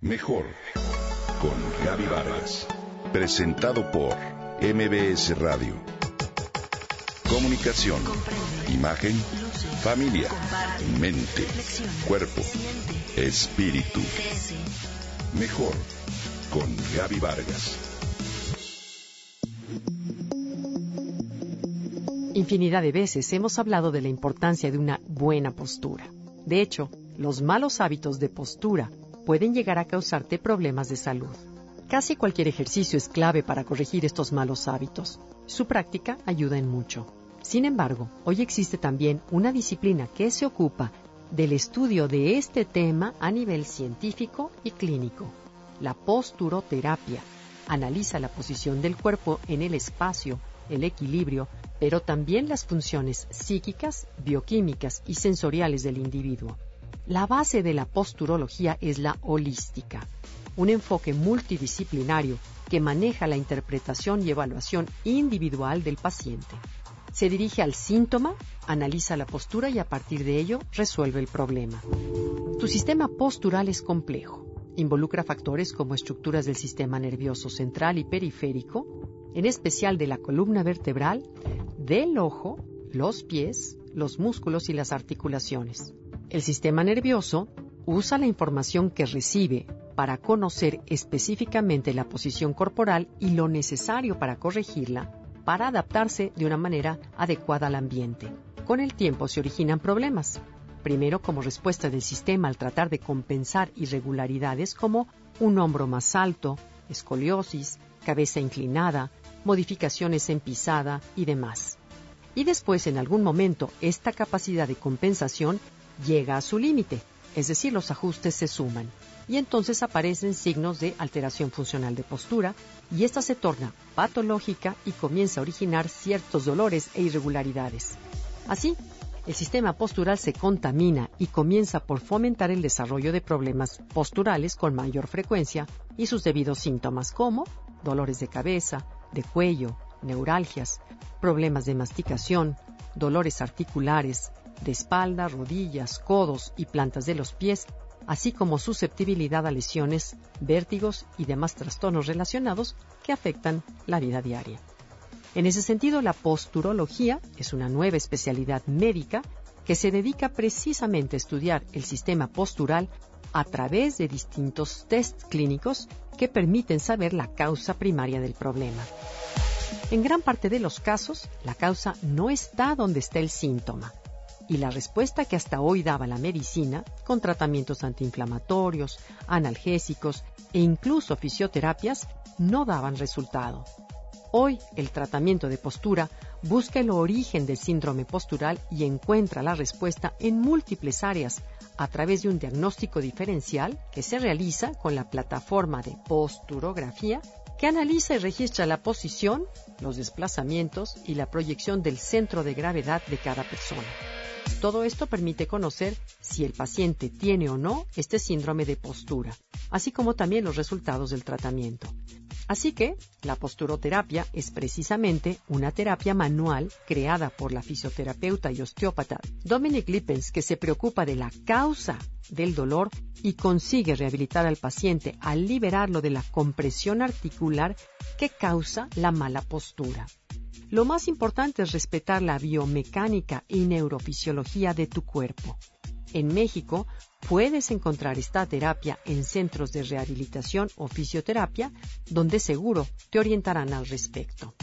Mejor con Gaby Vargas. Presentado por MBS Radio. Comunicación, imagen, familia, mente, cuerpo, espíritu. Mejor con Gaby Vargas. Infinidad de veces hemos hablado de la importancia de una buena postura. De hecho, los malos hábitos de postura pueden llegar a causarte problemas de salud. Casi cualquier ejercicio es clave para corregir estos malos hábitos. Su práctica ayuda en mucho. Sin embargo, hoy existe también una disciplina que se ocupa del estudio de este tema a nivel científico y clínico. La posturoterapia analiza la posición del cuerpo en el espacio, el equilibrio, pero también las funciones psíquicas, bioquímicas y sensoriales del individuo. La base de la posturología es la holística, un enfoque multidisciplinario que maneja la interpretación y evaluación individual del paciente. Se dirige al síntoma, analiza la postura y a partir de ello resuelve el problema. Tu sistema postural es complejo. Involucra factores como estructuras del sistema nervioso central y periférico, en especial de la columna vertebral, del ojo, los pies, los músculos y las articulaciones. El sistema nervioso usa la información que recibe para conocer específicamente la posición corporal y lo necesario para corregirla para adaptarse de una manera adecuada al ambiente. Con el tiempo se originan problemas. Primero como respuesta del sistema al tratar de compensar irregularidades como un hombro más alto, escoliosis, cabeza inclinada, modificaciones en pisada y demás. Y después en algún momento esta capacidad de compensación llega a su límite, es decir, los ajustes se suman, y entonces aparecen signos de alteración funcional de postura, y esta se torna patológica y comienza a originar ciertos dolores e irregularidades. Así, el sistema postural se contamina y comienza por fomentar el desarrollo de problemas posturales con mayor frecuencia y sus debidos síntomas como dolores de cabeza, de cuello, neuralgias, problemas de masticación, dolores articulares, de espalda, rodillas, codos y plantas de los pies, así como susceptibilidad a lesiones, vértigos y demás trastornos relacionados que afectan la vida diaria. En ese sentido, la posturología es una nueva especialidad médica que se dedica precisamente a estudiar el sistema postural a través de distintos test clínicos que permiten saber la causa primaria del problema. En gran parte de los casos, la causa no está donde está el síntoma, y la respuesta que hasta hoy daba la medicina, con tratamientos antiinflamatorios, analgésicos e incluso fisioterapias, no daban resultado. Hoy el tratamiento de postura busca el origen del síndrome postural y encuentra la respuesta en múltiples áreas a través de un diagnóstico diferencial que se realiza con la plataforma de posturografía que analiza y registra la posición, los desplazamientos y la proyección del centro de gravedad de cada persona. Todo esto permite conocer si el paciente tiene o no este síndrome de postura, así como también los resultados del tratamiento. Así que la posturoterapia es precisamente una terapia manual creada por la fisioterapeuta y osteópata Dominic Lippens que se preocupa de la causa del dolor y consigue rehabilitar al paciente al liberarlo de la compresión articular que causa la mala postura. Lo más importante es respetar la biomecánica y neurofisiología de tu cuerpo. En México puedes encontrar esta terapia en centros de rehabilitación o fisioterapia donde seguro te orientarán al respecto.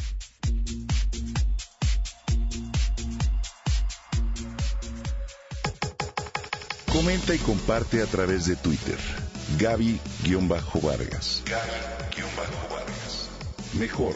Comenta y comparte a través de Twitter. Gaby-Vargas. Gaby-Vargas. Mejor